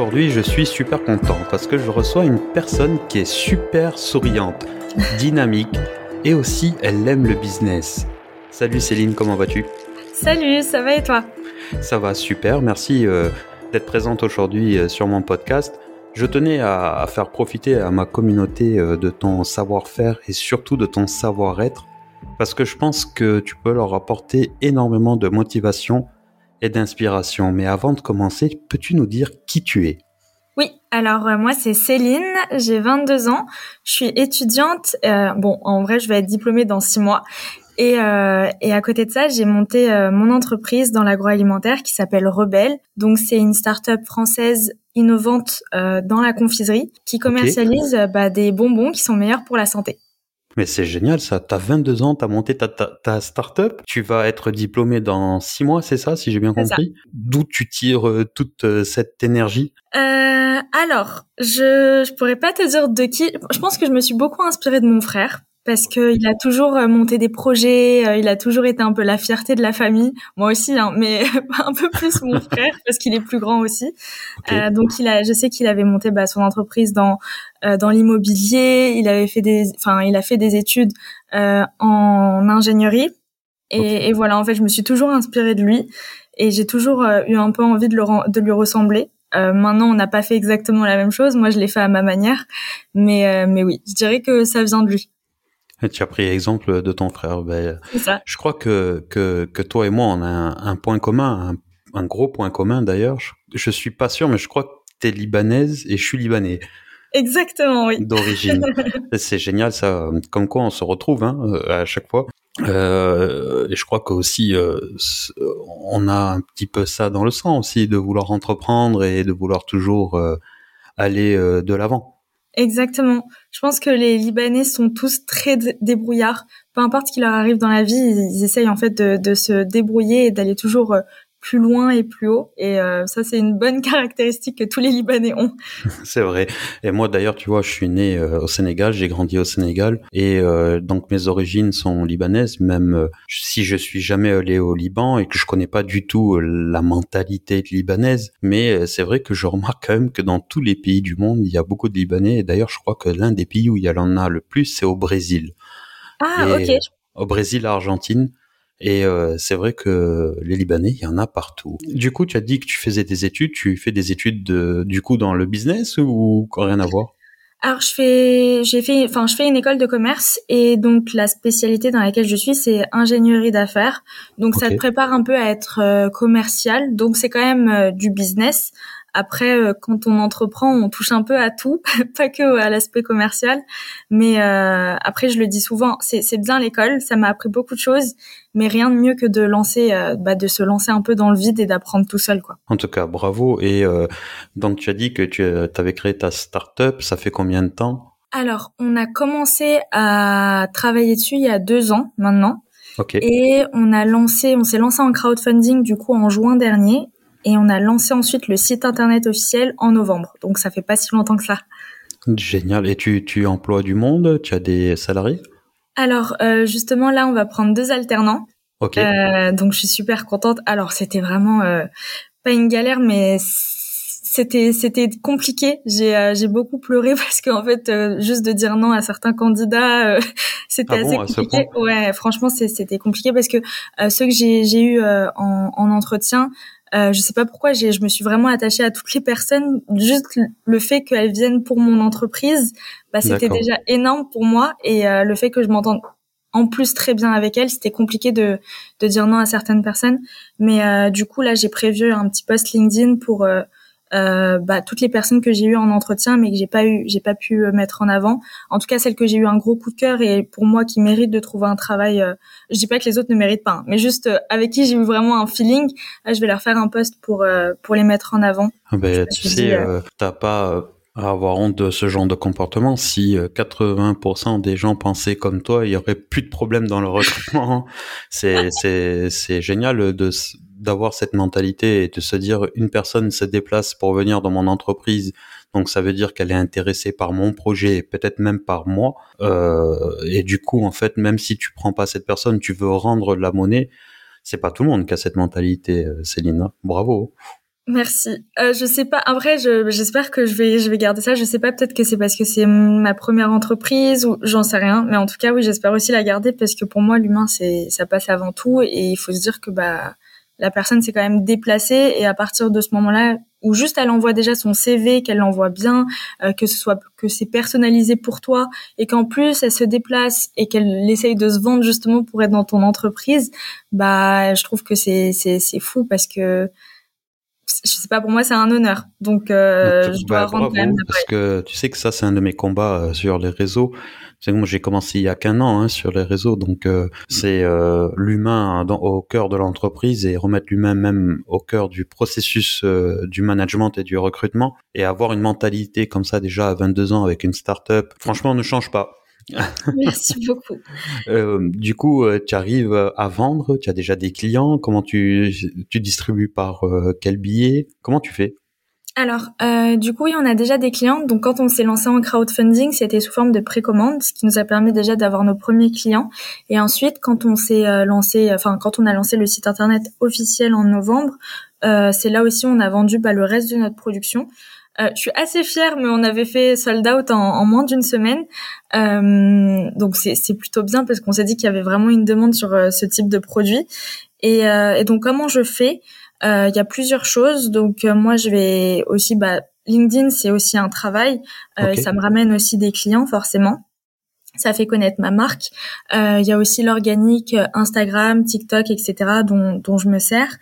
Aujourd'hui, je suis super content parce que je reçois une personne qui est super souriante, dynamique et aussi elle aime le business. Salut Céline, comment vas-tu? Salut, ça va et toi? Ça va super, merci euh, d'être présente aujourd'hui euh, sur mon podcast. Je tenais à, faire profiter à ma communauté euh, de ton savoir-faire et surtout de ton savoir-être parce que je pense que tu peux leur apporter énormément de motivation et d'inspiration. Mais avant de commencer, peux-tu nous dire qui tu es? Oui, alors euh, moi c'est Céline, j'ai 22 ans, je suis étudiante. Euh, bon, en vrai, je vais être diplômée dans six mois. Et, euh, et à côté de ça, j'ai monté mon entreprise dans l'agroalimentaire qui s'appelle Rebelle. Donc c'est une start-up française innovante dans la confiserie qui commercialise bah, des bonbons qui sont meilleurs pour la santé. Mais c'est génial ça, t'as 22 ans, t'as monté ta, ta, ta start-up, tu vas être diplômé dans 6 mois, c'est ça, si j'ai bien compris? D'où tu tires euh, toute euh, cette énergie? Euh, Alors, je, je pourrais pas te dire de qui, je pense que je me suis beaucoup inspirée de mon frère, parce qu'il a toujours euh, monté des projets, euh, il a toujours été un peu la fierté de la famille, moi aussi, hein, mais un peu plus mon frère parce qu'il est plus grand aussi. Euh, donc il a, je sais qu'il avait monté bah, son entreprise dans euh, dans l'immobilier, il avait fait des, enfin il a fait des études en ingénierie et, et, voilà en fait je me suis toujours inspirée de lui et j'ai toujours eu un peu envie de, le, de lui ressembler. maintenant, on n'a pas fait exactement la même chose. Moi, je l'ai fait à ma manière, mais mais oui, je dirais que ça vient de lui. Tu as pris exemple de ton frère. Ben, ça. Je crois que, que, que, toi et moi, on a un, point commun, un, gros point commun d'ailleurs. Je, je, suis pas sûr, mais je crois que tu es libanaise et je suis libanais. Exactement, oui. D'origine. C'est génial, ça. Comme quoi, on se retrouve hein, à chaque fois. Euh, et je crois qu'aussi, euh, on a un petit peu ça dans le sang aussi, de vouloir entreprendre et de vouloir toujours euh, aller euh, de l'avant. Exactement. Je pense que les Libanais sont tous très débrouillards. Peu importe ce qui leur arrive dans la vie, ils, essayent en fait de, de se débrouiller et d'aller toujours euh, plus loin et plus haut. Et euh, ça, c'est une bonne caractéristique que tous les Libanais ont. c'est vrai. Et moi, d'ailleurs, tu vois, je suis né euh, au Sénégal, j'ai grandi au Sénégal, et euh, donc mes origines sont libanaises. Même si je suis jamais allé au Liban et que je connais pas du tout la mentalité libanaise, mais c'est vrai que je remarque quand même que dans tous les pays du monde, il y a beaucoup de Libanais. Et d'ailleurs, je crois que l'un des pays où il y en a le plus, c'est au Brésil. Ah, ok. Au Brésil, Argentine. Et euh, c'est vrai que les Libanais, il y en a partout. Du coup, tu as dit que tu faisais des études. Tu fais des études de, du coup dans le business ou rien à voir? Alors je fais, j'ai fait, enfin je fais une école de commerce et donc la spécialité dans laquelle je suis c'est ingénierie d'affaires. Donc ça te prépare un peu à être euh, commercial. Donc c'est quand même euh, du business après, euh, quand on entreprend, on touche un peu à tout, pas que à l'aspect commercial. Mais euh, après, je le dis souvent, c'est bien l'école, ça m'a appris beaucoup de choses, mais rien de mieux que de lancer, euh, bah, de se lancer un peu dans le vide et d'apprendre tout seul, quoi. En tout cas, bravo. Et donc, tu as dit que tu avais créé ta start-up. Ça fait combien de temps? Alors, on a commencé à travailler dessus il y a deux ans maintenant. Okay. Et on a lancé, on s'est lancé en crowdfunding du coup en juin dernier et on a lancé ensuite le site internet officiel en novembre. Donc ça fait pas si longtemps que ça. Génial. Et tu, tu emploies du monde? Tu as des salariés? Alors euh, justement là, on va prendre deux alternants. Ok. Euh, donc je suis super contente. Alors c'était vraiment euh, pas une galère, mais c'était c'était compliqué. J'ai euh, j'ai beaucoup pleuré parce qu'en fait euh, juste de dire non à certains candidats euh, c'était ah assez compliqué. Ouais, franchement c'était compliqué parce que ceux que j'ai j'ai eu en, en entretien euh, je sais pas pourquoi, je me suis vraiment attachée à toutes les personnes. Juste le fait qu'elles viennent pour mon entreprise, bah, c'était déjà énorme pour moi. Et euh, le fait que je m'entende en plus très bien avec elles, c'était compliqué de, de dire non à certaines personnes. Mais euh, du coup, là, j'ai prévu un petit post LinkedIn pour euh, euh, bah, toutes les personnes que j'ai eues en entretien mais que j'ai pas eu j'ai pas pu euh, mettre en avant en tout cas celles que j'ai eu un gros coup de cœur et pour moi qui méritent de trouver un travail euh, je dis pas que les autres ne méritent pas hein, mais juste euh, avec qui j'ai eu vraiment un feeling je vais leur faire un post pour pour les mettre en avant ah ben, tu sais t'as pas à avoir honte de ce genre de comportement. Si 80% des gens pensaient comme toi, il y aurait plus de problèmes dans le recrutement. c'est c'est c'est génial de d'avoir cette mentalité et de se dire une personne se déplace pour venir dans mon entreprise, donc ça veut dire qu'elle est intéressée par mon projet, peut-être même par moi. Euh, et du coup, en fait, même si tu prends pas cette personne, tu veux rendre la monnaie. c'est pas tout le monde qui a cette mentalité, Céline. Bravo. Merci. Euh, je sais pas. Après, j'espère que je vais, je vais garder ça. Je sais pas. Peut-être que c'est parce que c'est ma première entreprise ou j'en sais rien. Mais en tout cas, oui, j'espère aussi la garder parce que pour moi, l'humain, c'est, ça passe avant tout. Et il faut se dire que bah, la personne s'est quand même déplacée et à partir de ce moment-là, où juste elle envoie déjà son CV, qu'elle l'envoie bien, euh, que ce soit que c'est personnalisé pour toi et qu'en plus elle se déplace et qu'elle essaye de se vendre justement pour être dans ton entreprise, bah je trouve que c'est c'est c'est fou parce que je sais pas, pour moi, c'est un honneur. Donc, euh, je dois rendre quand même Parce que tu sais que ça, c'est un de mes combats euh, sur les réseaux. C'est moi, j'ai commencé il y a qu'un an hein, sur les réseaux, donc euh, c'est euh, l'humain au cœur de l'entreprise et remettre l'humain même au cœur du processus euh, du management et du recrutement et avoir une mentalité comme ça déjà à 22 ans avec une start-up. Franchement, ne change pas. Merci beaucoup. Euh, du coup, euh, tu arrives à vendre, tu as déjà des clients, comment tu, tu distribues par euh, quel billet? Comment tu fais? Alors, du coup, oui, on a déjà des clients. Donc, quand on s'est lancé en crowdfunding, c'était sous forme de précommande, ce qui nous a permis déjà d'avoir nos premiers clients. Et ensuite, quand on s'est lancé, enfin, quand on a lancé le site internet officiel en novembre, c'est là aussi on a vendu bah, le reste de notre production. Euh, je suis assez fière, mais on avait fait sold out en, moins d'une semaine, euh, donc c'est plutôt bien parce qu'on s'est dit qu'il y avait vraiment une demande sur euh, ce type de produit. Et, et donc comment je fais? Il y a plusieurs choses. Donc moi je vais aussi, bah, LinkedIn c'est aussi un travail. Ça me ramène aussi des clients forcément ça fait connaître ma marque. Il y a aussi l'organique Instagram, TikTok, etc. dont, dont je me sers.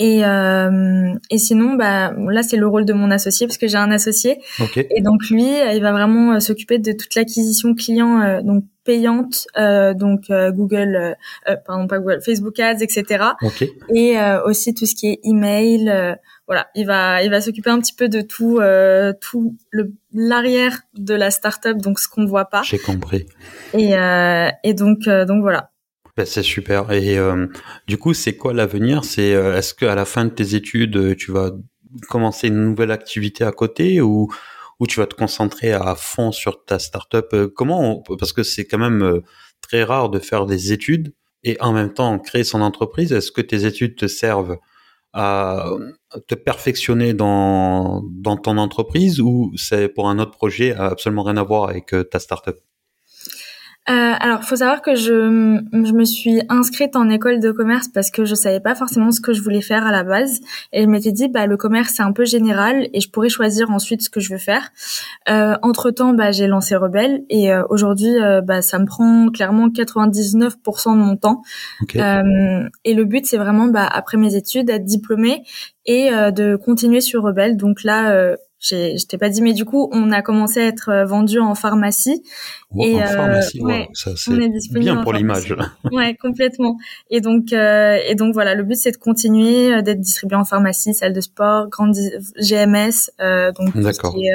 Et, euh, et sinon, bah, là, c'est le rôle de mon associé parce que j'ai un associé. Et donc lui, il va vraiment euh, s'occuper de toute l'acquisition client, euh, donc payante, euh, donc euh, Google, pardon pas Google, Facebook Ads, etc. Et aussi tout ce qui est email. Voilà, il va, il va s'occuper un petit peu de tout, tout le l'arrière de la startup, donc ce qu'on voit pas. J'ai compris. Et, et donc, donc voilà. Ben, c'est super. Et euh, du coup, c'est quoi l'avenir? C'est euh, est-ce qu'à la fin de tes études, euh, tu vas commencer une nouvelle activité à côté ou ou tu vas te concentrer à fond sur ta startup? Comment Parce que c'est quand même très rare de faire des études et en même temps créer son entreprise. Est-ce que tes études te servent à te perfectionner dans dans ton entreprise ou c'est pour un autre projet absolument rien à voir avec ta startup? Euh, alors, faut savoir que je, je me suis inscrite en école de commerce parce que je savais pas forcément ce que je voulais faire à la base, et je m'étais dit bah le commerce c'est un peu général et je pourrais choisir ensuite ce que je veux faire. Euh, entre temps, bah j'ai lancé Rebelle et euh, aujourd'hui euh, bah ça me prend clairement 99% de mon temps. Euh, et le but c'est vraiment bah après mes études d'être diplômée et de continuer sur Rebelle. Donc là je t'ai pas dit, mais du coup, on a commencé à être euh, vendu en pharmacie. et en euh, pharmacie, ouais, ça c'est bien pour l'image. ouais, complètement. Et donc, euh, et donc voilà, le but c'est de continuer d'être distribué en pharmacie, salle de sport, grande GMS, donc tout qui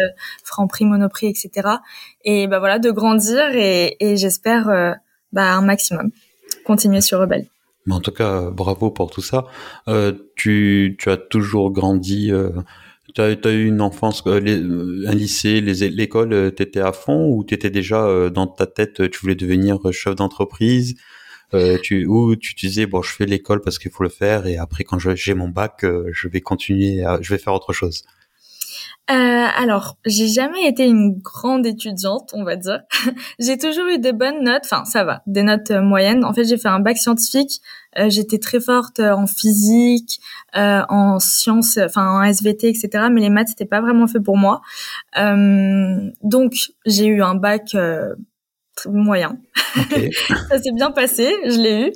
Franprix, Monoprix, etc. Et bah voilà, de grandir et, et j'espère bah, un maximum continuer sur Rebelle. Mais en tout cas, bravo pour tout ça. tu, tu as toujours grandi tu as, eu une enfance, euh, euh, un lycée, l'école, euh, t'étais à fond ou t'étais déjà dans ta tête, tu voulais devenir chef d'entreprise tu, ou tu disais bon, je fais l'école parce qu'il faut le faire et après quand j'ai mon bac, je vais continuer, je vais faire autre chose? Euh, alors, j'ai jamais été une grande étudiante, on va dire. j'ai toujours eu des bonnes notes, enfin ça va, des notes euh, moyennes. En fait, j'ai fait un bac scientifique. Euh, j'étais très forte en physique, en sciences, enfin en SVT, etc. Mais les maths, c'était pas vraiment fait pour moi. donc, j'ai eu un bac moyen. ça s'est bien passé, je l'ai eu.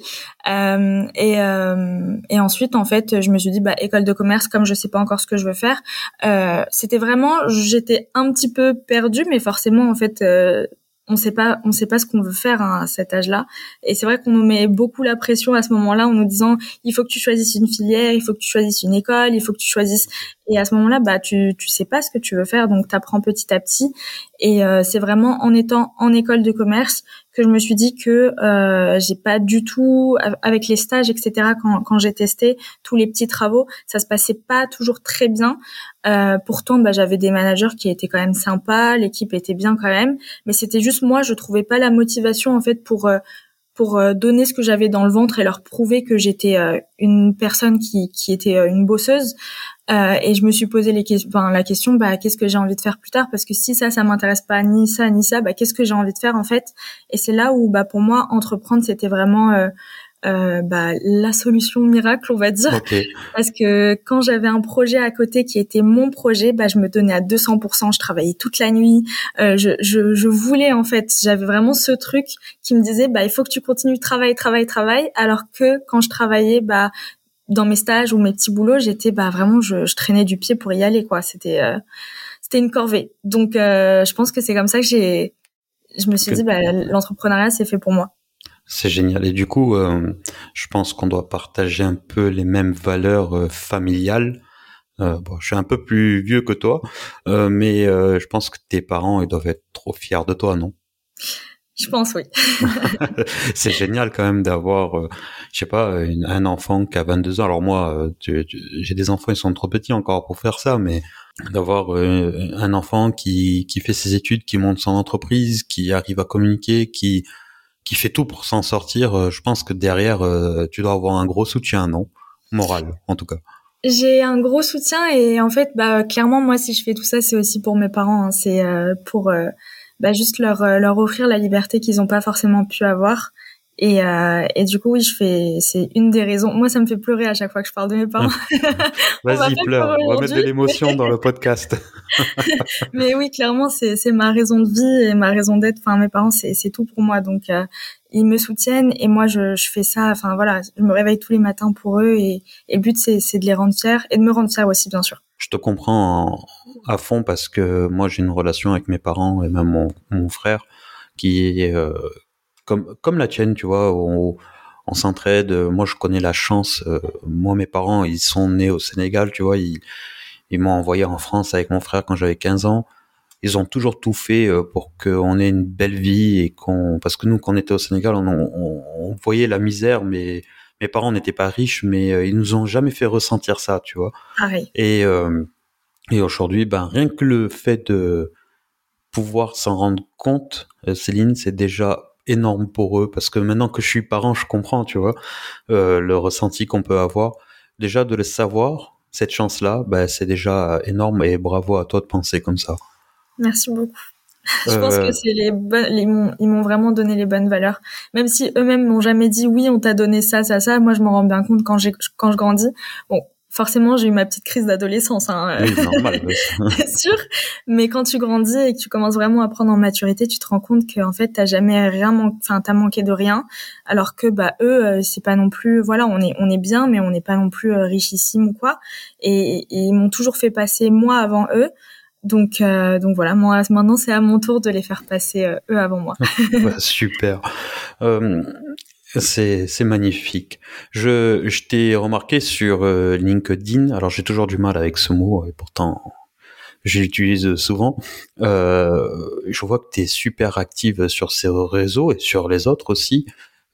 Euh, et, euh, et ensuite, en fait, je me suis dit, bah, école de commerce, comme je sais pas encore ce que je veux faire, euh, c'était vraiment, j'étais un petit peu perdue, mais forcément, en fait, euh, on sait pas on sait pas ce qu'on veut faire hein, à cet âge-là. Et c'est vrai qu'on nous met beaucoup la pression à ce moment-là en nous disant il faut que tu choisisses une filière il faut que tu choisisses une école il faut que tu choisisses. Et à ce moment-là bah tu tu sais pas ce que tu veux faire donc tu apprends petit à petit. Et euh, c'est vraiment en étant en école de commerce que je me suis dit que euh, j'ai pas du tout avec les stages etc quand j'ai testé tous les petits travaux ça se passait pas toujours très bien. Euh, pourtant bah, j'avais des managers qui étaient quand même sympas l'équipe était bien quand même. Mais c'était juste moi je trouvais pas la motivation en fait pour euh, pour donner ce que j'avais dans le ventre et leur prouver que j'étais une personne qui, qui était une bosseuse. Euh, et je me suis posé les enfin, la question, bah, qu'est-ce que j'ai envie de faire plus tard? Parce que si ça, ça m'intéresse pas ni ça ni ça, bah, qu'est-ce que j'ai envie de faire en fait? Et c'est là où, bah, pour moi, entreprendre, c'était vraiment euh, bah, la solution miracle, on va dire. Parce que quand j'avais un projet à côté qui était mon projet, bah, je me donnais à 200%. Je travaillais toute la nuit. Euh, je, je, je, voulais en fait, j'avais vraiment ce truc qui me disait, bah, il faut que tu continues, travailler, travailler, travailler. Alors que quand je travaillais, bah, dans mes stages ou mes petits boulots, j'étais bah vraiment je, je, traînais du pied pour y aller quoi. C'était euh, c'était une corvée. Donc euh, je pense que c'est comme ça que j'ai je me suis dit bah l'entrepreneuriat c'est fait pour moi. C'est génial et du coup euh, je pense qu'on doit partager un peu les mêmes valeurs familiales. bon, je suis un peu plus vieux que toi, mais je pense que tes parents ils doivent être trop fiers de toi, non? Je pense oui. c'est génial quand même d'avoir, euh, je sais pas, un enfant qui a 22 ans. Alors moi, euh, j'ai des enfants, ils sont trop petits encore pour faire ça, mais d'avoir euh, un enfant qui, qui fait ses études, qui monte son entreprise, qui arrive à communiquer, qui qui fait tout pour s'en sortir, je pense que derrière, tu dois avoir un gros soutien, non? Moral, en tout cas. J'ai un gros soutien et en fait, bah clairement, moi, si je fais tout ça, c'est aussi pour mes parents. Hein. C'est pour bah, juste leur euh, leur offrir la liberté qu'ils n'ont pas forcément pu avoir. Et, euh, et du coup, oui, je fais. C'est une des raisons. Moi, ça me fait pleurer à chaque fois que je parle de mes parents. Vas-y, pleure. On va mettre de l'émotion dans le podcast. mais oui, clairement, c'est c'est ma raison de vie et ma raison d'être. Enfin, mes parents, c'est c'est tout pour moi. Donc, euh, ils me soutiennent et moi, je je fais ça. Enfin, voilà, je me réveille tous les matins pour eux et, et le but, c'est c'est de les rendre fiers et de me rendre fiers aussi, bien sûr. Je te comprends à fond parce que moi j'ai une relation avec mes parents et même mon, mon frère qui est euh, comme comme la tienne, tu vois, on, on s'entraide. Moi je connais la chance. Euh, moi mes parents ils sont nés au Sénégal, tu vois, ils ils m'ont envoyé en France avec mon frère quand j'avais 15 ans. Ils ont toujours tout fait euh, pour qu'on ait une belle vie et qu'on parce que nous quand on était au Sénégal on, on, on voyait la misère mais mes parents n'étaient pas riches, mais ils nous ont jamais fait ressentir ça, tu vois. Pareil. Et et aujourd'hui, ben, rien que le fait de pouvoir s'en rendre compte, euh, Céline, c'est déjà énorme pour eux parce que maintenant que je suis parent, je comprends, tu vois, euh, le ressenti qu'on peut avoir. Déjà de le savoir, cette chance-là, ben, c'est déjà énorme et bravo à toi de penser comme ça. Merci beaucoup. Je pense que euh, c'est les, les ils m'ont vraiment donné les bonnes valeurs. Même si eux-mêmes m'ont jamais dit oui, on t'a donné ça, ça, ça. Moi, je m'en rends bien compte quand j'ai, quand je grandis. Bon, forcément, j'ai eu ma petite crise d'adolescence, hein. Oui, normal. c'est sûr. Mais quand tu grandis et que tu commences vraiment à prendre en maturité, tu te rends compte qu'en fait, t'as jamais rien, enfin, t'as manqué de rien. Alors que, bah, eux, euh, c'est pas non plus, voilà, on est, on est bien, mais on n'est pas non plus euh, richissime ou quoi. Et, ils m'ont toujours fait passer moi avant eux. Donc, euh, donc voilà, moi maintenant c'est à mon tour de les faire passer eux avant moi. super. Euh, c'est, magnifique. Je, je t'ai remarqué sur euh, LinkedIn, alors j'ai toujours du mal avec ce mot, et pourtant je l'utilise souvent. Euh, je vois que tu es super active sur ces réseaux et sur les autres aussi.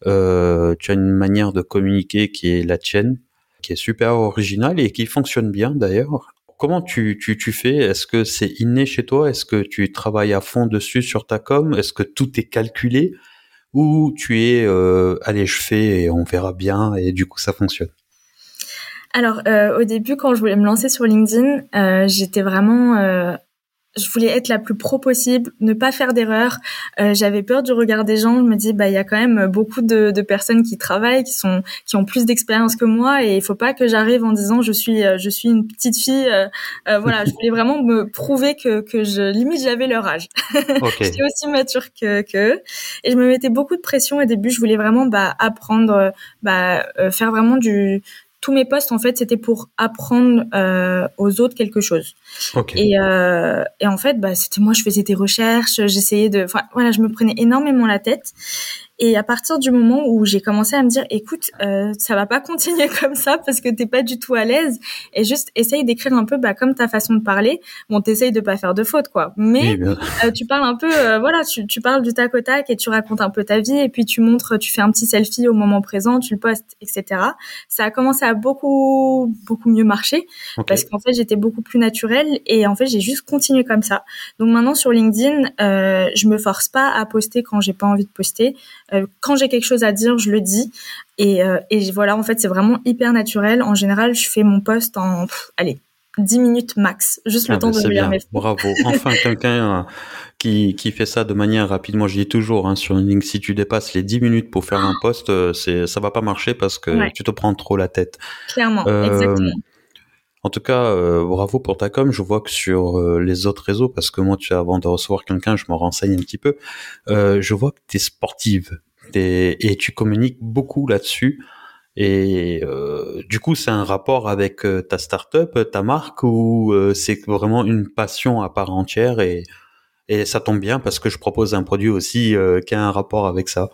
Euh, tu as une manière de communiquer qui est la tienne, qui est super originale et qui fonctionne bien d'ailleurs. Comment tu, tu, tu fais? Est-ce que c'est inné chez toi? Est-ce que tu travailles à fond dessus sur ta com? Est-ce que tout est calculé? Ou tu es euh, allez je fais et on verra bien et du coup ça fonctionne. Alors euh, au début quand je voulais me lancer sur LinkedIn euh, j'étais vraiment euh, je voulais être la plus pro possible, ne pas faire d'erreurs. Euh, j'avais peur du regard des gens. Je me dis, bah, il y a quand même beaucoup de, de, personnes qui travaillent, qui sont, qui ont plus d'expérience que moi, et il faut pas que j'arrive en disant, je suis, euh, je suis une petite fille. Euh, euh, voilà, je voulais vraiment me prouver que, que je limite j'avais leur âge. Okay. J'étais aussi mature que, que, et je me mettais beaucoup de pression. Au début, je voulais vraiment bah, apprendre, bah, faire vraiment du, tous mes postes en fait c'était pour apprendre euh, aux autres quelque chose. Et, euh, et en fait bah c'était moi je faisais des recherches, j'essayais de, enfin voilà je me prenais énormément la tête et à partir du moment où j'ai commencé à me dire, écoute, euh, ça va pas continuer comme ça parce que t'es pas du tout à l'aise, et juste essaye d'écrire un peu, bah, comme ta façon de parler. Bon, t'essayes de pas faire de fautes, quoi. Mais euh, tu parles un peu, euh, voilà, tu, tu parles du tac au tac et tu racontes un peu ta vie, et puis tu montres, tu fais un petit selfie au moment présent, tu le postes, etc. Ça a commencé à beaucoup, beaucoup mieux marcher parce qu'en fait, j'étais beaucoup plus naturelle et en fait, j'ai juste continué comme ça. Donc maintenant sur LinkedIn, euh, je me force pas à poster quand j'ai pas envie de poster. Quand j'ai quelque chose à dire, je le dis. Et, et voilà, en fait, c'est vraiment hyper naturel. En général, je fais mon post en, allez, 10 minutes max, juste le ah, temps ben, de lire mes Bravo, enfin quelqu'un qui, qui fait ça de manière rapide. Moi, je dis toujours hein, sur une ligne, si tu dépasses les 10 minutes pour faire un post, c'est ça va pas marcher parce que tu te prends trop la tête. Clairement, exactement. En tout cas, euh, bravo pour ta com. Je vois que sur euh, les autres réseaux, parce que moi, tu avant de recevoir quelqu'un, je me renseigne un petit peu. Euh, je vois que tu es sportive et tu communiques beaucoup là-dessus. Et du coup, c'est un rapport avec ta startup, ta marque, ou c'est vraiment une passion à part entière et et ça tombe bien parce que je propose un produit aussi euh, qui a un rapport avec ça.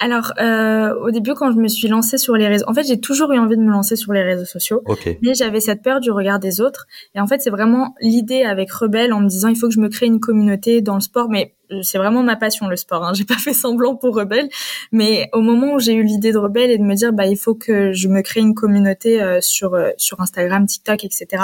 Alors, euh, au début, quand je me suis lancée sur les réseaux, en fait, j'ai toujours eu envie de me lancer sur les réseaux sociaux. Mais j'avais cette peur du regard des autres. Et en fait, c'est vraiment l'idée avec Rebelle en me disant, il faut que je me crée une communauté dans le sport, mais c'est vraiment ma passion le sport. Hein. J'ai pas fait semblant pour Rebelle, mais au moment où j'ai eu l'idée de Rebelle et de me dire bah il faut que je me crée une communauté euh, sur euh, sur Instagram, TikTok, etc.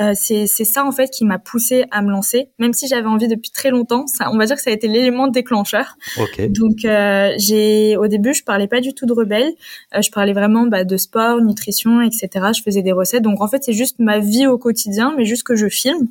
Euh, c'est c'est ça en fait qui m'a poussé à me lancer, même si j'avais envie depuis très longtemps. Ça, on va dire que ça a été l'élément déclencheur. Okay. Donc euh, j'ai au début je parlais pas du tout de Rebelle, je parlais vraiment bah, de sport, nutrition, etc. Je faisais des recettes. Donc en fait c'est juste ma vie au quotidien, mais juste que je filme.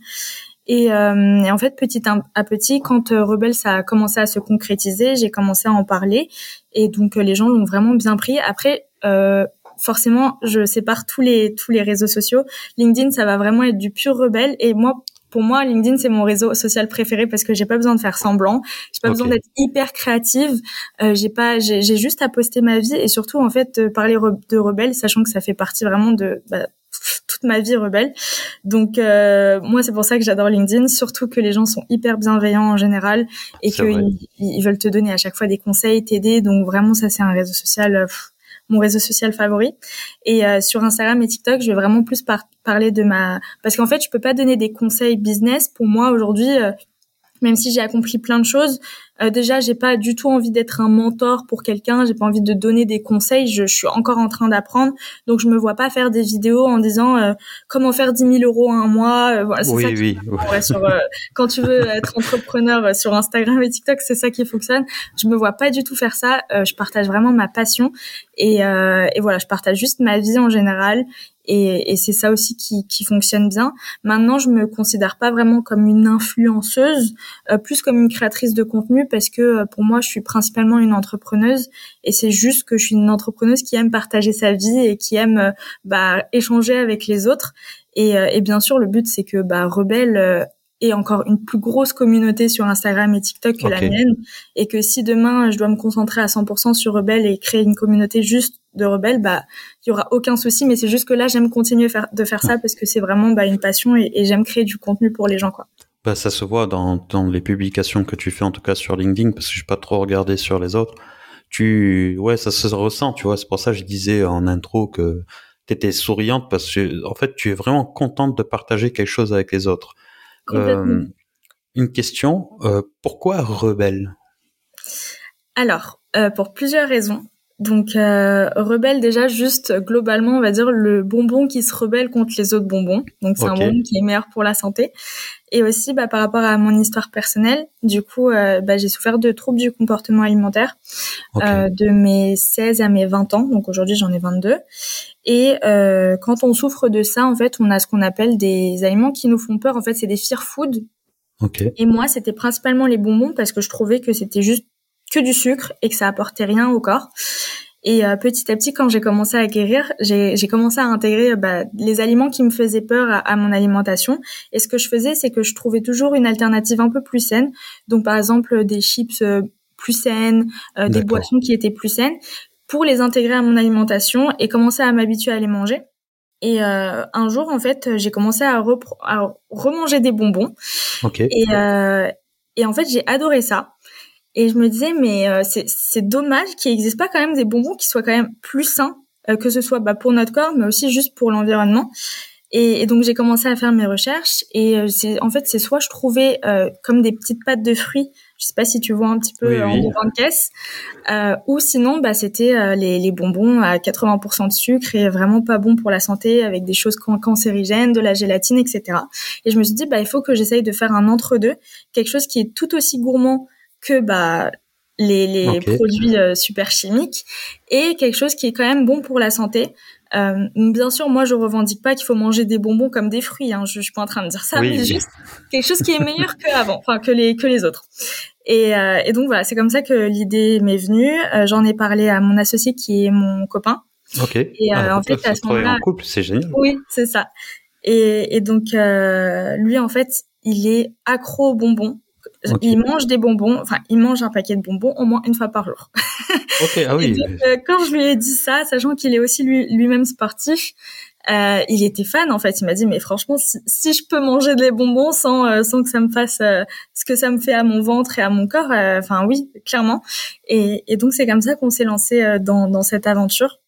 Et, euh, et, en fait, petit à petit, quand euh, Rebelle ça a commencé à se concrétiser, j'ai commencé à en parler, et donc euh, les gens l'ont vraiment bien pris. Après, euh, forcément, je sépare tous les tous les réseaux sociaux. LinkedIn, ça va vraiment être du pur Rebelle, et moi. Pour moi, LinkedIn c'est mon réseau social préféré parce que j'ai pas besoin de faire semblant, j'ai pas besoin d'être hyper créative, euh, j'ai pas, j'ai juste à poster ma vie et surtout en fait parler de rebelle, sachant que ça fait partie vraiment de bah, ma vie rebelle. Donc euh, moi c'est pour ça que j'adore LinkedIn, surtout que les gens sont hyper bienveillants en général et qu'ils ils veulent te donner à chaque fois des conseils, t'aider. Donc vraiment ça c'est un réseau social euh, mon réseau social favori. Et euh, sur Instagram et TikTok, je vais vraiment plus parler de ma parce qu'en fait, je peux pas donner des conseils business pour moi aujourd'hui même si j'ai accompli plein de choses, euh, déjà, j'ai pas du tout envie d'être un mentor pour quelqu'un. J'ai pas envie de donner des conseils. Je, suis encore en train d'apprendre, donc je me vois pas faire des vidéos en disant euh, comment faire 10 000 euros un mois. Euh, voilà, oui, ça oui. quand tu veux être entrepreneur sur Instagram et TikTok, c'est ça qui fonctionne. Je me vois pas du tout faire ça. je partage vraiment ma passion et, et voilà, je partage juste ma vie en général et, et c'est ça aussi qui, qui, fonctionne bien. Maintenant, je me considère pas vraiment comme une influenceuse, plus comme une créatrice de contenu parce que euh, pour moi, je suis principalement une entrepreneuse et c'est juste que je suis une entrepreneuse qui aime partager sa vie et qui aime euh, bah, échanger avec les autres. Et, euh, et bien sûr, le but, c'est que bah, Rebelle ait encore une plus grosse communauté sur Instagram et TikTok que la mienne et que si demain je dois me concentrer à 100% sur Rebelle et créer une communauté juste de Rebelle, bah il y aura aucun souci mais c'est juste que là j'aime continuer de faire ça parce que c'est vraiment bah, une passion et, et j'aime créer du contenu pour les gens quoi. Bah, ça se voit dans, dans les publications que tu fais, en tout cas sur LinkedIn, parce que je n'ai pas trop regardé sur les autres. Tu, ouais, ça se ressent, tu vois. C'est pour ça que je disais en intro que tu étais souriante parce que, en fait, tu es vraiment contente de partager quelque chose avec les autres. Euh, une question, euh, pourquoi rebelle? Alors, euh, pour plusieurs raisons. Donc euh, rebelle déjà juste globalement on va dire le bonbon qui se rebelle contre les autres bonbons. Donc c'est un bonbon qui est meilleur pour la santé. Et aussi bah, par rapport à mon histoire personnelle, du coup euh, bah, j'ai souffert de troubles du comportement alimentaire euh, de mes 16 à mes 20 ans. Donc aujourd'hui j'en ai 22. Et euh, quand on souffre de ça en fait on a ce qu'on appelle des aliments qui nous font peur. En fait c'est des fear food. Okay. Et moi, c'était principalement les bonbons parce que je trouvais que c'était juste que du sucre et que ça apportait rien au corps. Et euh, petit à petit, quand j'ai commencé à guérir, j'ai commencé à intégrer bah, les aliments qui me faisaient peur à, mon alimentation. Et ce que je faisais, c'est que je trouvais toujours une alternative un peu plus saine. Donc, par exemple, des chips euh, plus saines, euh, des boissons qui étaient plus saines, pour les intégrer à mon alimentation et commencer à m'habituer à les manger. Et un jour, en fait, j'ai commencé à, à, remanger des bonbons. Okay. Et, et en fait, j'ai adoré ça. Et je me disais, mais euh, c'est dommage qu'il n'existe pas quand même des bonbons qui soient quand même plus sains, euh, que ce soit bah, pour notre corps, mais aussi juste pour l'environnement. Et, et, donc j'ai commencé à faire mes recherches et euh, c'est en fait c'est soit je trouvais comme des petites pâtes de fruits, je sais pas si tu vois un petit peu en devant de caisse, ou sinon bah c'était les, les, bonbons à 80% de sucre et vraiment pas bon pour la santé avec des choses cancérigènes, de la gélatine, etc. Et je me suis dit bah il faut que j'essaye de faire un entre deux, quelque chose qui est tout aussi gourmand que bah les, les produits super chimiques, et quelque chose qui est quand même bon pour la santé. Euh, bien sûr, moi, je revendique pas qu'il faut manger des bonbons comme des fruits. Hein. Je, je suis pas en train de dire ça, mais juste quelque chose qui est meilleur qu'avant, enfin que les que les autres. Et, euh, et donc voilà, c'est comme ça que l'idée m'est venue. Euh, J'en ai parlé à mon associé qui est mon copain. Ok. Et euh, ah, en fait, à ce moment-là, en couple, c'est génial. Oui, c'est ça. Et, et donc euh, lui, en fait, il est accro aux bonbons. Il mange des bonbons, enfin, il mange un paquet de bonbons au moins une fois par jour. Ok, ah oui. Euh, quand je lui ai dit ça, sachant qu'il est aussi lui-même sportif, euh, il était fan en fait. Il m'a dit mais franchement, si, si, je peux manger des bonbons sans euh, sans que ça me fasse euh, ce que ça me fait à mon ventre et à mon corps, enfin oui, clairement. Et, et donc c'est comme ça qu'on s'est lancé dans dans cette aventure.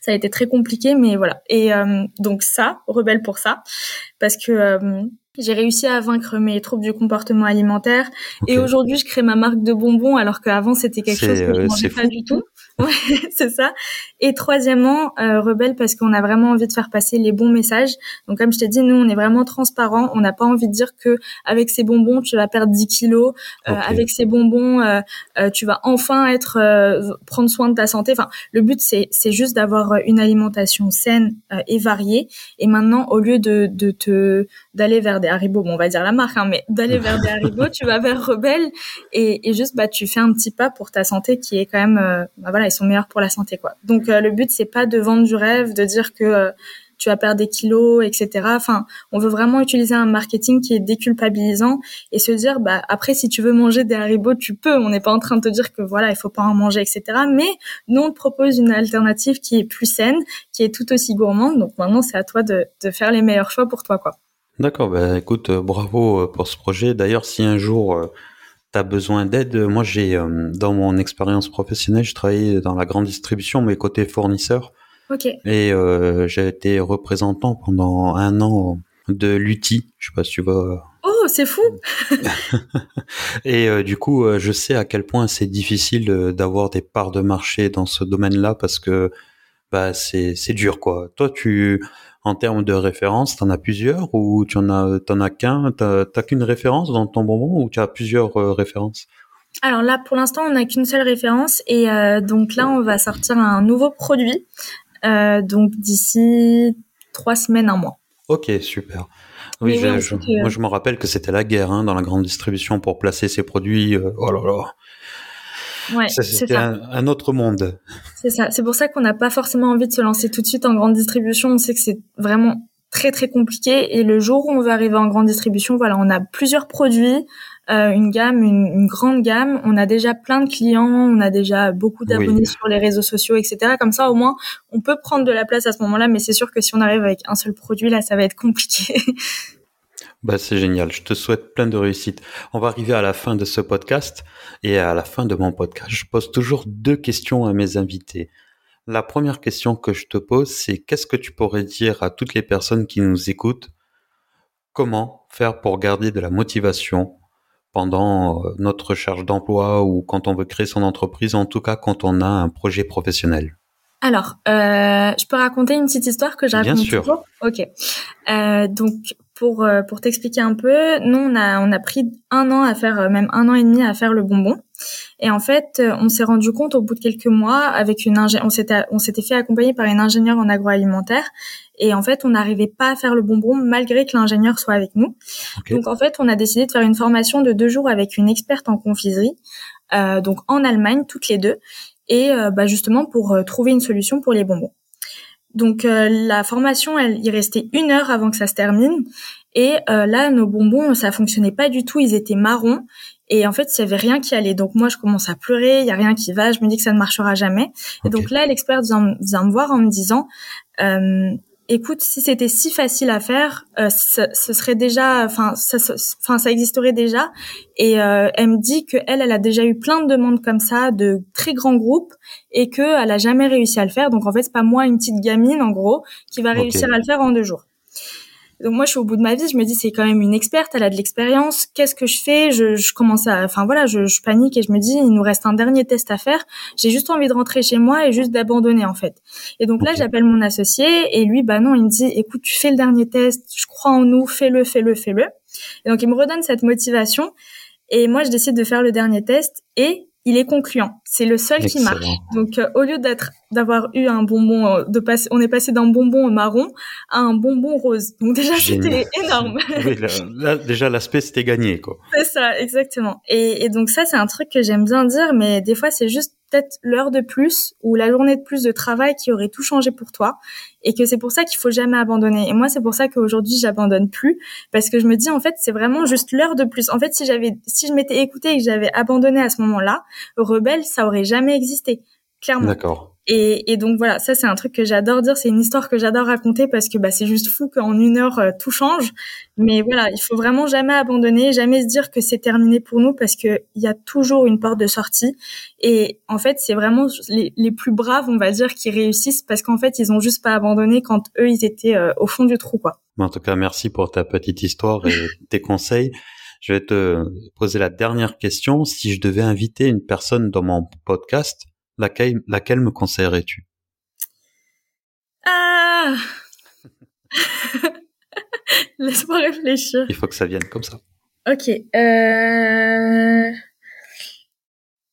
Ça a été très compliqué, mais voilà. Et donc ça, rebelle pour ça, parce que j'ai réussi à vaincre mes troubles du comportement alimentaire. Et aujourd'hui, je crée ma marque de bonbons, alors qu'avant, c'était quelque chose que je ne mangeais pas du tout. Ouais, c'est ça. Et troisièmement, euh, rebelle parce qu'on a vraiment envie de faire passer les bons messages. Donc comme je t'ai dit, nous on est vraiment transparent. On n'a pas envie de dire que avec ces bonbons tu vas perdre 10 kilos. Euh, Avec ces bonbons, euh, euh, tu vas enfin être euh, prendre soin de ta santé. Enfin, le but c'est c'est juste d'avoir une alimentation saine et variée. Et maintenant, au lieu de de te d'aller vers des Haribo, bon on va dire la marque, hein, mais d'aller vers des Haribo, tu vas vers rebelle et, et juste bah tu fais un petit pas pour ta santé qui est quand même bah, voilà sont meilleurs pour la santé quoi. Donc euh, le but c'est pas de vendre du rêve, de dire que euh, tu vas perdre des kilos, etc. Enfin, on veut vraiment utiliser un marketing qui est déculpabilisant et se dire, bah après, si tu veux manger des haribots, tu peux. On n'est pas en train de te dire que voilà, il faut pas en manger, etc. Mais nous, on te propose une alternative qui est plus saine, qui est tout aussi gourmande. Donc maintenant, c'est à toi de, de faire les meilleurs choix pour toi, quoi. D'accord. Bah écoute, bravo pour ce projet. D'ailleurs, si un jour tu as besoin d'aide, moi j'ai euh, dans mon expérience professionnelle, je travaillais dans la grande distribution, mais côté fournisseur. Ok. Et euh, j'ai été représentant pendant un an de l'UTI. Je sais pas si tu vois. Oh, c'est fou. et euh, du coup, je sais à quel point c'est difficile d'avoir des parts de marché dans ce domaine-là parce que bah c'est c'est dur quoi. Toi, tu en termes de références, t'en as plusieurs ou tu en as, t'en as qu'un, t'as, qu'une référence dans ton bonbon ou tu as plusieurs euh, références? Alors là, pour l'instant, on n'a qu'une seule référence et euh, donc là, on va sortir un nouveau produit, euh, donc d'ici trois semaines, un mois. Ok, super. Oui, je, moi je me rappelle que c'était la guerre hein, dans la grande distribution pour placer ces produits. oh là là. Ouais, c'était un, un, autre monde. C'est ça. C'est pour ça qu'on n'a pas forcément envie de se lancer tout de suite en grande distribution. On sait que c'est vraiment très très compliqué. Et le jour où on va arriver en grande distribution, voilà, on a plusieurs produits, euh, une gamme, une, une, grande gamme. On a déjà plein de clients, on a déjà beaucoup d'abonnés sur les réseaux sociaux, etc. Comme ça, au moins, on peut prendre de la place à ce moment-là. Mais c'est sûr que si on arrive avec un seul produit, là, ça va être compliqué. Bah, c'est génial. Je te souhaite plein de réussite. On va arriver à la fin de ce podcast et à la fin de mon podcast. Je pose toujours deux questions à mes invités. La première question que je te pose, c'est qu'est-ce que tu pourrais dire à toutes les personnes qui nous écoutent? Comment faire pour garder de la motivation pendant euh, notre recherche d'emploi ou quand on veut créer son entreprise, en tout cas quand on a un projet professionnel? Alors, euh, je peux raconter une petite histoire que j'ai raconte Bien sûr. toujours? Ok. Euh, donc, pour euh, pour t'expliquer un peu, nous on a on a pris un an à faire, euh, même un an et demi à faire le bonbon. Et en fait, euh, on s'est rendu compte au bout de quelques mois, avec une on s'était on s'était fait accompagner par une ingénieure en agroalimentaire. Et en fait, on n'arrivait pas à faire le bonbon malgré que l'ingénieur soit avec nous. Donc en fait, on a décidé de faire une formation de deux jours avec une experte en confiserie, euh, donc en Allemagne toutes les deux, et bah, justement pour trouver une solution pour les bonbons. Donc euh, la formation, elle, il restait une heure avant que ça se termine. Et euh, là, nos bonbons, ça fonctionnait pas du tout. Ils étaient marrons. Et en fait, il y avait rien qui allait. Donc moi, je commence à pleurer. Il y a rien qui va. Je me dis que ça ne marchera jamais. Et donc là, l'expert vient, vient, me voir en me disant, euh, écoute, si c'était si facile à faire, euh, ce, ce, serait déjà, enfin, ça, enfin, ça existerait déjà. Et euh, elle me dit que elle, elle a déjà eu plein de demandes comme ça, de très grands groupes, et que elle a jamais réussi à le faire. Donc en fait, c'est pas moi, une petite gamine, en gros, qui va réussir à le faire en deux jours. Donc moi, je suis au bout de ma vie. Je me dis, c'est quand même une experte. Elle a de l'expérience. Qu'est-ce que je fais? Je, je, commence à, enfin voilà, je, je, panique et je me dis, il nous reste un dernier test à faire. J'ai juste envie de rentrer chez moi et juste d'abandonner en fait. Et donc là, j'appelle mon associé et lui, bah non, il me dit, écoute, tu fais le dernier test. Je crois en nous. Fais-le, fais-le, fais-le. Et donc il me redonne cette motivation. Et moi, je décide de faire le dernier test et il est concluant. C'est le seul qui marche. Donc euh, au lieu d'être d'avoir eu un bonbon euh, de passer, on est passé d'un bonbon marron à un bonbon rose. Donc déjà c'était énorme. oui, là, déjà l'aspect c'était gagné quoi. C'est ça, exactement. Et, et donc ça c'est un truc que j'aime bien dire, mais des fois c'est juste peut-être l'heure de plus ou la journée de plus de travail qui aurait tout changé pour toi et que c'est pour ça qu'il faut jamais abandonner. Et moi, c'est pour ça qu'aujourd'hui, j'abandonne plus parce que je me dis, en fait, c'est vraiment juste l'heure de plus. En fait, si j'avais, si je m'étais écouté et que j'avais abandonné à ce moment-là, Rebelle, ça aurait jamais existé. Clairement. D'accord. Et, et, donc voilà, ça c'est un truc que j'adore dire, c'est une histoire que j'adore raconter parce que bah, c'est juste fou qu'en une heure euh, tout change. Mais voilà, il faut vraiment jamais abandonner, jamais se dire que c'est terminé pour nous parce que il y a toujours une porte de sortie. Et en fait, c'est vraiment les, les, plus braves, on va dire, qui réussissent parce qu'en fait, ils ont juste pas abandonné quand eux ils étaient euh, au fond du trou, quoi. En tout cas, merci pour ta petite histoire et tes conseils. Je vais te poser la dernière question. Si je devais inviter une personne dans mon podcast, laquelle, laquelle me conseillerais-tu? Ah Laisse-moi réfléchir. Il faut que ça vienne comme ça. Ok. Euh...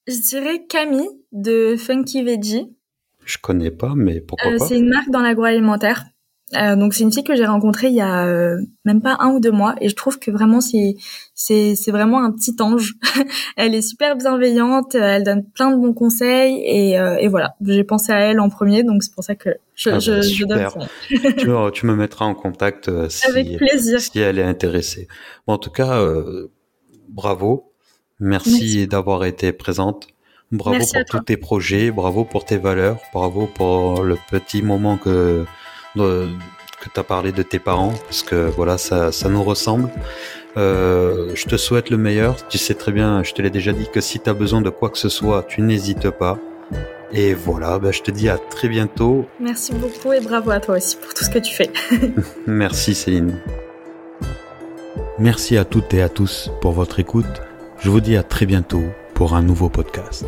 Je dirais Camille de Funky Veggie. Je connais pas, mais pourquoi euh, pas C'est une marque dans l'agroalimentaire. Euh, donc c'est une fille que j'ai rencontrée il y a euh, même pas un ou deux mois. Et je trouve que vraiment c'est c'est c'est vraiment un petit ange. elle est super bienveillante, elle donne plein de bons conseils et euh, et voilà. J'ai pensé à elle en premier donc c'est pour ça que je ah je, bah, je, donne tu, me, tu me mettras en contact si Avec plaisir. si elle est intéressée. Bon, en tout cas bravo, merci, d'avoir été présente. Bravo pour tous tes projets, bravo pour tes valeurs, bravo pour le petit moment que que tu as parlé de tes parents, parce que voilà, ça, ça nous ressemble. Euh, je te souhaite le meilleur. Tu sais très bien, je te l'ai déjà dit, que si tu as besoin de quoi que ce soit, tu n'hésites pas. Et voilà, bah, je te dis à très bientôt. Merci beaucoup et bravo à toi aussi pour tout ce que tu fais. Merci Céline. Merci à toutes et à tous pour votre écoute. Je vous dis à très bientôt pour un nouveau podcast.